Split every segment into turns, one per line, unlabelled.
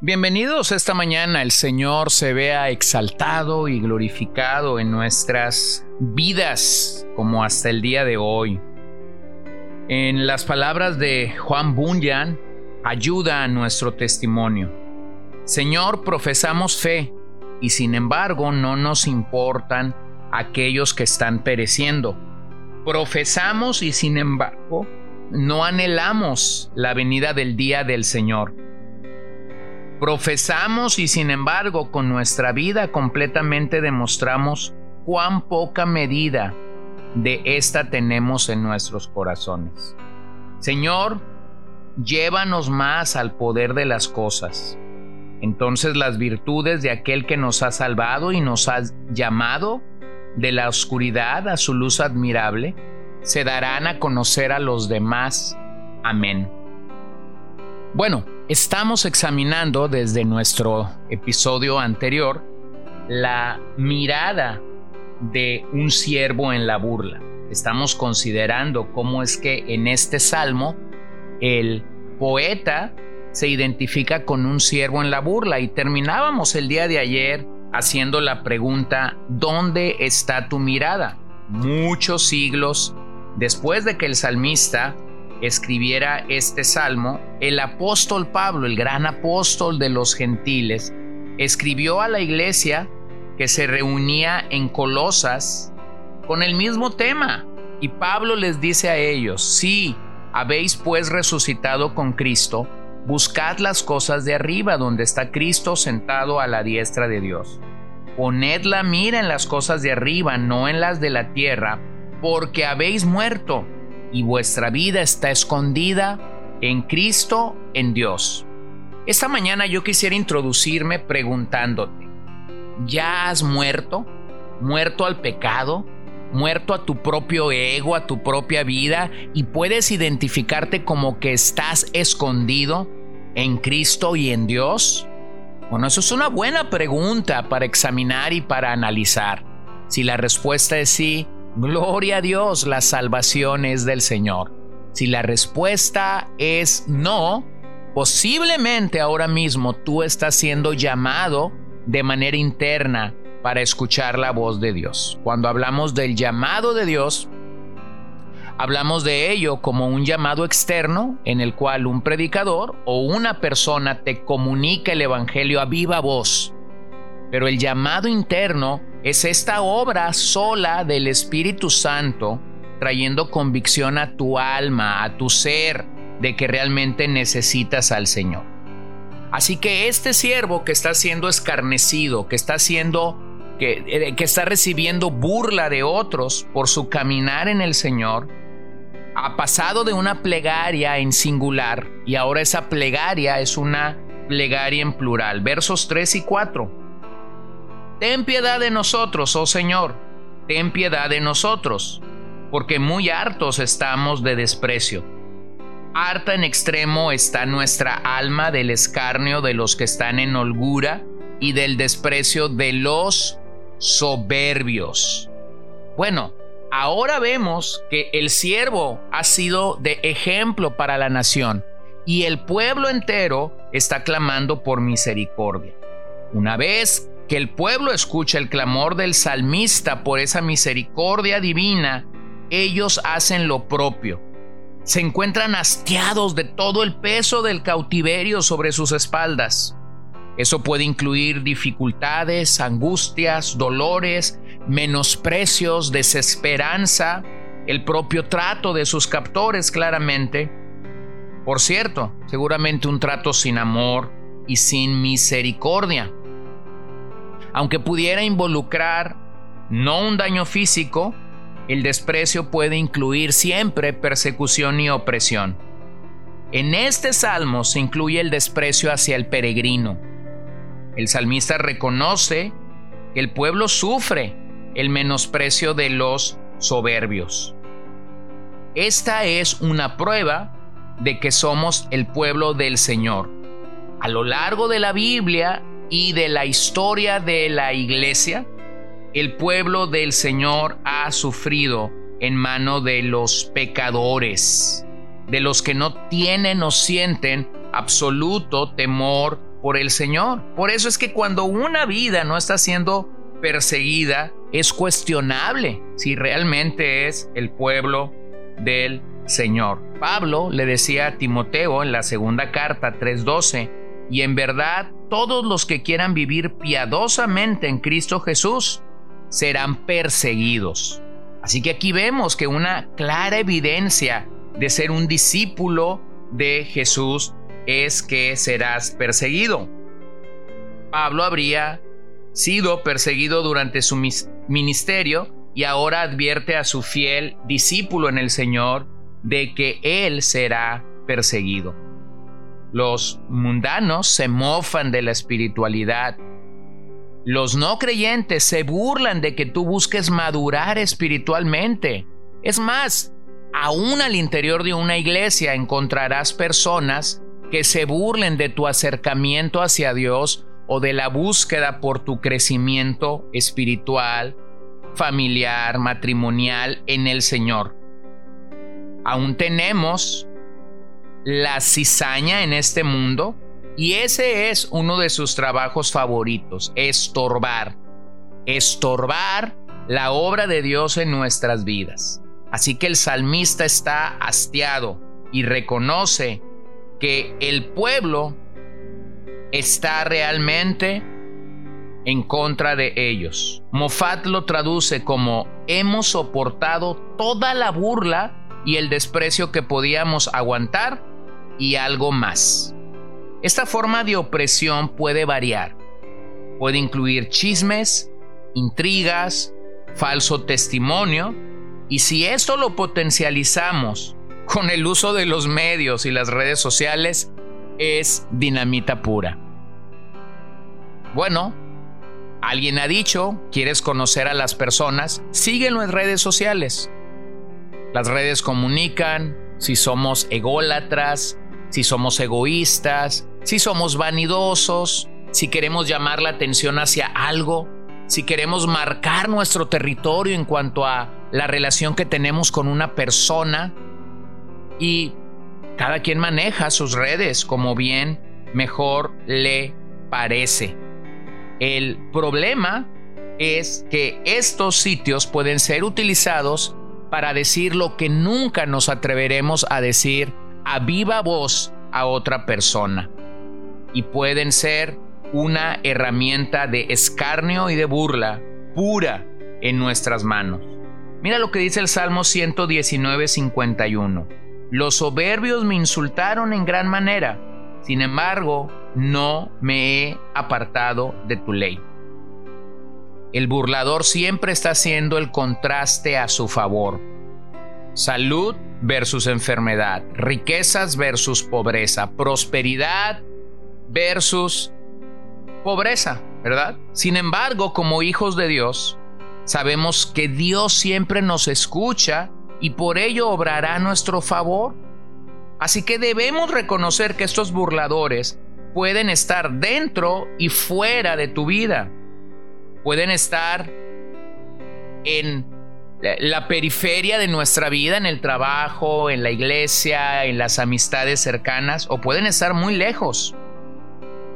Bienvenidos esta mañana. El Señor se vea exaltado y glorificado en nuestras vidas como hasta el día de hoy. En las palabras de Juan Bunyan, ayuda a nuestro testimonio. Señor, profesamos fe y sin embargo no nos importan aquellos que están pereciendo. Profesamos y sin embargo no anhelamos la venida del día del Señor Profesamos y sin embargo con nuestra vida completamente demostramos cuán poca medida de esta tenemos en nuestros corazones. Señor, llévanos más al poder de las cosas. Entonces las virtudes de aquel que nos ha salvado y nos ha llamado de la oscuridad a su luz admirable se darán a conocer a los demás. Amén. Bueno, estamos examinando desde nuestro episodio anterior la mirada de un siervo en la burla. Estamos considerando cómo es que en este salmo el poeta se identifica con un siervo en la burla y terminábamos el día de ayer haciendo la pregunta ¿dónde está tu mirada? Muchos siglos después de que el salmista escribiera este salmo, el apóstol Pablo, el gran apóstol de los gentiles, escribió a la iglesia que se reunía en Colosas con el mismo tema. Y Pablo les dice a ellos, si habéis pues resucitado con Cristo, buscad las cosas de arriba donde está Cristo sentado a la diestra de Dios. Poned la mira en las cosas de arriba, no en las de la tierra, porque habéis muerto y vuestra vida está escondida en Cristo, en Dios. Esta mañana yo quisiera introducirme preguntándote, ¿ya has muerto? ¿Muerto al pecado? ¿Muerto a tu propio ego, a tu propia vida? ¿Y puedes identificarte como que estás escondido en Cristo y en Dios? Bueno, eso es una buena pregunta para examinar y para analizar. Si la respuesta es sí, Gloria a Dios, la salvación es del Señor. Si la respuesta es no, posiblemente ahora mismo tú estás siendo llamado de manera interna para escuchar la voz de Dios. Cuando hablamos del llamado de Dios, hablamos de ello como un llamado externo en el cual un predicador o una persona te comunica el Evangelio a viva voz. Pero el llamado interno es esta obra sola del Espíritu Santo trayendo convicción a tu alma, a tu ser, de que realmente necesitas al Señor. Así que este siervo que está siendo escarnecido, que está siendo que, eh, está recibiendo burla de otros por su caminar en el Señor, ha pasado de una plegaria en singular y ahora esa plegaria es una plegaria en plural. Versos 3 y 4. Ten piedad de nosotros, oh Señor, ten piedad de nosotros, porque muy hartos estamos de desprecio. Harta en extremo está nuestra alma del escarnio de los que están en holgura y del desprecio de los soberbios. Bueno, ahora vemos que el siervo ha sido de ejemplo para la nación y el pueblo entero está clamando por misericordia. Una vez que el pueblo escucha el clamor del salmista por esa misericordia divina, ellos hacen lo propio. Se encuentran hastiados de todo el peso del cautiverio sobre sus espaldas. Eso puede incluir dificultades, angustias, dolores, menosprecios, desesperanza, el propio trato de sus captores claramente. Por cierto, seguramente un trato sin amor y sin misericordia aunque pudiera involucrar no un daño físico, el desprecio puede incluir siempre persecución y opresión. En este salmo se incluye el desprecio hacia el peregrino. El salmista reconoce que el pueblo sufre el menosprecio de los soberbios. Esta es una prueba de que somos el pueblo del Señor. A lo largo de la Biblia y de la historia de la iglesia, el pueblo del Señor ha sufrido en mano de los pecadores, de los que no tienen o sienten absoluto temor por el Señor. Por eso es que cuando una vida no está siendo perseguida, es cuestionable si realmente es el pueblo del Señor. Pablo le decía a Timoteo en la segunda carta 3:12, y en verdad todos los que quieran vivir piadosamente en Cristo Jesús serán perseguidos. Así que aquí vemos que una clara evidencia de ser un discípulo de Jesús es que serás perseguido. Pablo habría sido perseguido durante su ministerio y ahora advierte a su fiel discípulo en el Señor de que él será perseguido. Los mundanos se mofan de la espiritualidad. Los no creyentes se burlan de que tú busques madurar espiritualmente. Es más, aún al interior de una iglesia encontrarás personas que se burlen de tu acercamiento hacia Dios o de la búsqueda por tu crecimiento espiritual, familiar, matrimonial en el Señor. Aún tenemos la cizaña en este mundo y ese es uno de sus trabajos favoritos, estorbar. Estorbar la obra de Dios en nuestras vidas. Así que el salmista está hastiado y reconoce que el pueblo está realmente en contra de ellos. Mofat lo traduce como hemos soportado toda la burla y el desprecio que podíamos aguantar y algo más. Esta forma de opresión puede variar. Puede incluir chismes, intrigas, falso testimonio, y si esto lo potencializamos con el uso de los medios y las redes sociales, es dinamita pura. Bueno, alguien ha dicho, quieres conocer a las personas, síguelo en redes sociales. Las redes comunican si somos ególatras, si somos egoístas, si somos vanidosos, si queremos llamar la atención hacia algo, si queremos marcar nuestro territorio en cuanto a la relación que tenemos con una persona y cada quien maneja sus redes como bien mejor le parece. El problema es que estos sitios pueden ser utilizados para decir lo que nunca nos atreveremos a decir a viva voz a otra persona. Y pueden ser una herramienta de escarnio y de burla pura en nuestras manos. Mira lo que dice el Salmo 119, 51. Los soberbios me insultaron en gran manera, sin embargo, no me he apartado de tu ley. El burlador siempre está haciendo el contraste a su favor. Salud versus enfermedad, riquezas versus pobreza, prosperidad versus pobreza, ¿verdad? Sin embargo, como hijos de Dios, sabemos que Dios siempre nos escucha y por ello obrará a nuestro favor. Así que debemos reconocer que estos burladores pueden estar dentro y fuera de tu vida. Pueden estar en la periferia de nuestra vida, en el trabajo, en la iglesia, en las amistades cercanas, o pueden estar muy lejos.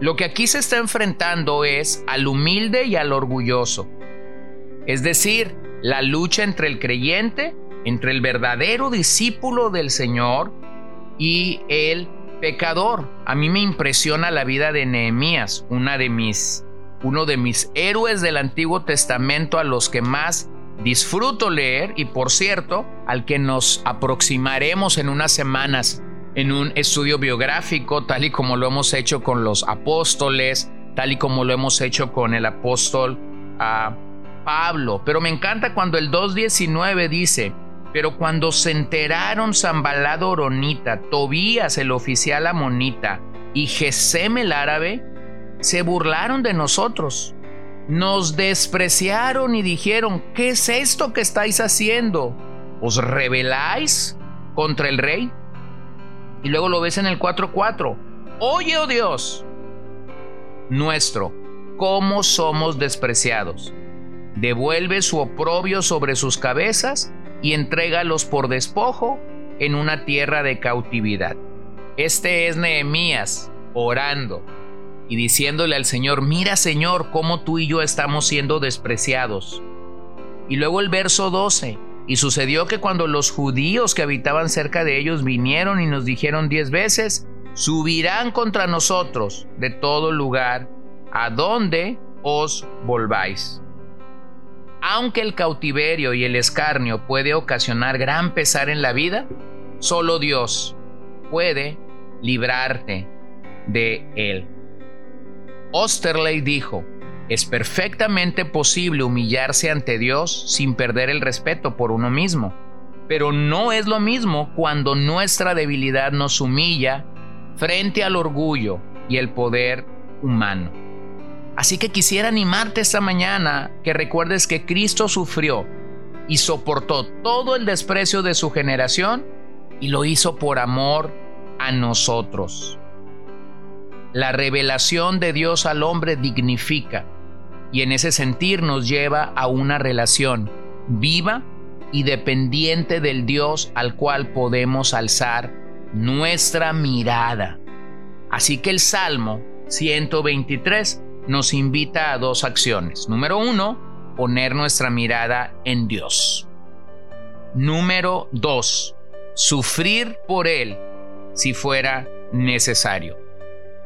Lo que aquí se está enfrentando es al humilde y al orgulloso. Es decir, la lucha entre el creyente entre el verdadero discípulo del Señor y el pecador. A mí me impresiona la vida de Nehemías, una de mis, uno de mis héroes del Antiguo Testamento a los que más disfruto leer y por cierto, al que nos aproximaremos en unas semanas en un estudio biográfico, tal y como lo hemos hecho con los apóstoles, tal y como lo hemos hecho con el apóstol ah, Pablo. Pero me encanta cuando el 2.19 dice, pero cuando se enteraron Zambalado Oronita, Tobías el oficial amonita y Gesem el árabe, se burlaron de nosotros. Nos despreciaron y dijeron, ¿qué es esto que estáis haciendo? ¿Os rebeláis contra el rey? Y luego lo ves en el 4.4. Oye, oh Dios, nuestro, cómo somos despreciados. Devuelve su oprobio sobre sus cabezas y entrégalos por despojo en una tierra de cautividad. Este es Nehemías orando y diciéndole al Señor, mira Señor, cómo tú y yo estamos siendo despreciados. Y luego el verso 12, y sucedió que cuando los judíos que habitaban cerca de ellos vinieron y nos dijeron diez veces, subirán contra nosotros de todo lugar a donde os volváis. Aunque el cautiverio y el escarnio puede ocasionar gran pesar en la vida, solo Dios puede librarte de él. Osterley dijo, es perfectamente posible humillarse ante Dios sin perder el respeto por uno mismo, pero no es lo mismo cuando nuestra debilidad nos humilla frente al orgullo y el poder humano. Así que quisiera animarte esta mañana que recuerdes que Cristo sufrió y soportó todo el desprecio de su generación y lo hizo por amor a nosotros. La revelación de Dios al hombre dignifica y en ese sentir nos lleva a una relación viva y dependiente del Dios al cual podemos alzar nuestra mirada. Así que el Salmo 123 nos invita a dos acciones. Número uno, poner nuestra mirada en Dios. Número dos, sufrir por Él si fuera necesario.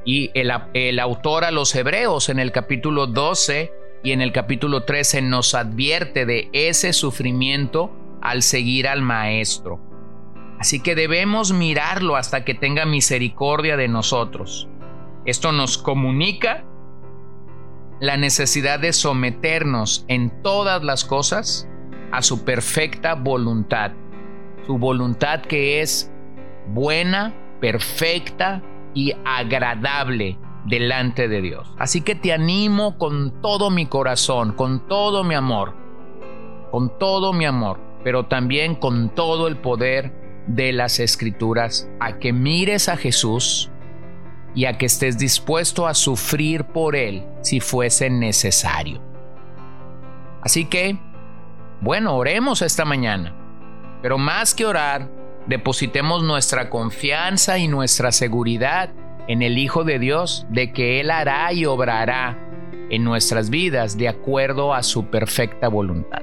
Y el, el, autor a los Hebreos en el capítulo 12 y en el capítulo 13 nos advierte de ese sufrimiento al seguir al Maestro. Así que debemos mirarlo hasta que tenga misericordia de nosotros. Esto nos comunica la necesidad de someternos en todas las cosas a su perfecta voluntad. Su voluntad que es buena, perfecta y agradable delante de Dios. Así que te animo con todo mi corazón, con todo mi amor, con todo mi amor, pero también con todo el poder de las escrituras a que mires a Jesús y a que estés dispuesto a sufrir por Él si fuese necesario. Así que, bueno, oremos esta mañana, pero más que orar, depositemos nuestra confianza y nuestra seguridad en el Hijo de Dios de que Él hará y obrará en nuestras vidas de acuerdo a su perfecta voluntad.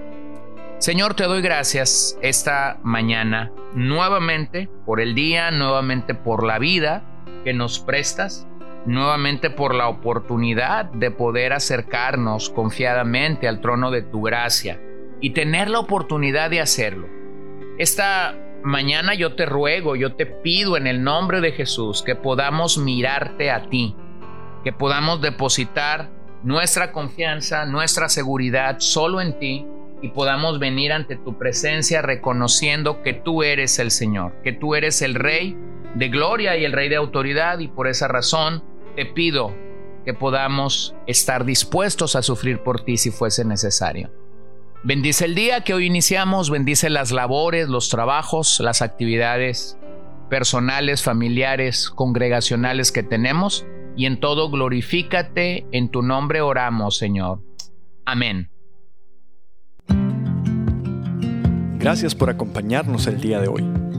Señor, te doy gracias esta mañana nuevamente por el día, nuevamente por la vida que nos prestas, nuevamente por la oportunidad de poder acercarnos confiadamente al trono de tu gracia y tener la oportunidad de hacerlo. Esta mañana yo te ruego, yo te pido en el nombre de Jesús que podamos mirarte a ti, que podamos depositar nuestra confianza, nuestra seguridad solo en ti y podamos venir ante tu presencia reconociendo que tú eres el Señor, que tú eres el Rey de gloria y el Rey de autoridad y por esa razón te pido que podamos estar dispuestos a sufrir por ti si fuese necesario. Bendice el día que hoy iniciamos, bendice las labores, los trabajos, las actividades personales, familiares, congregacionales que tenemos y en todo glorifícate, en tu nombre oramos, Señor. Amén.
Gracias por acompañarnos el día de hoy.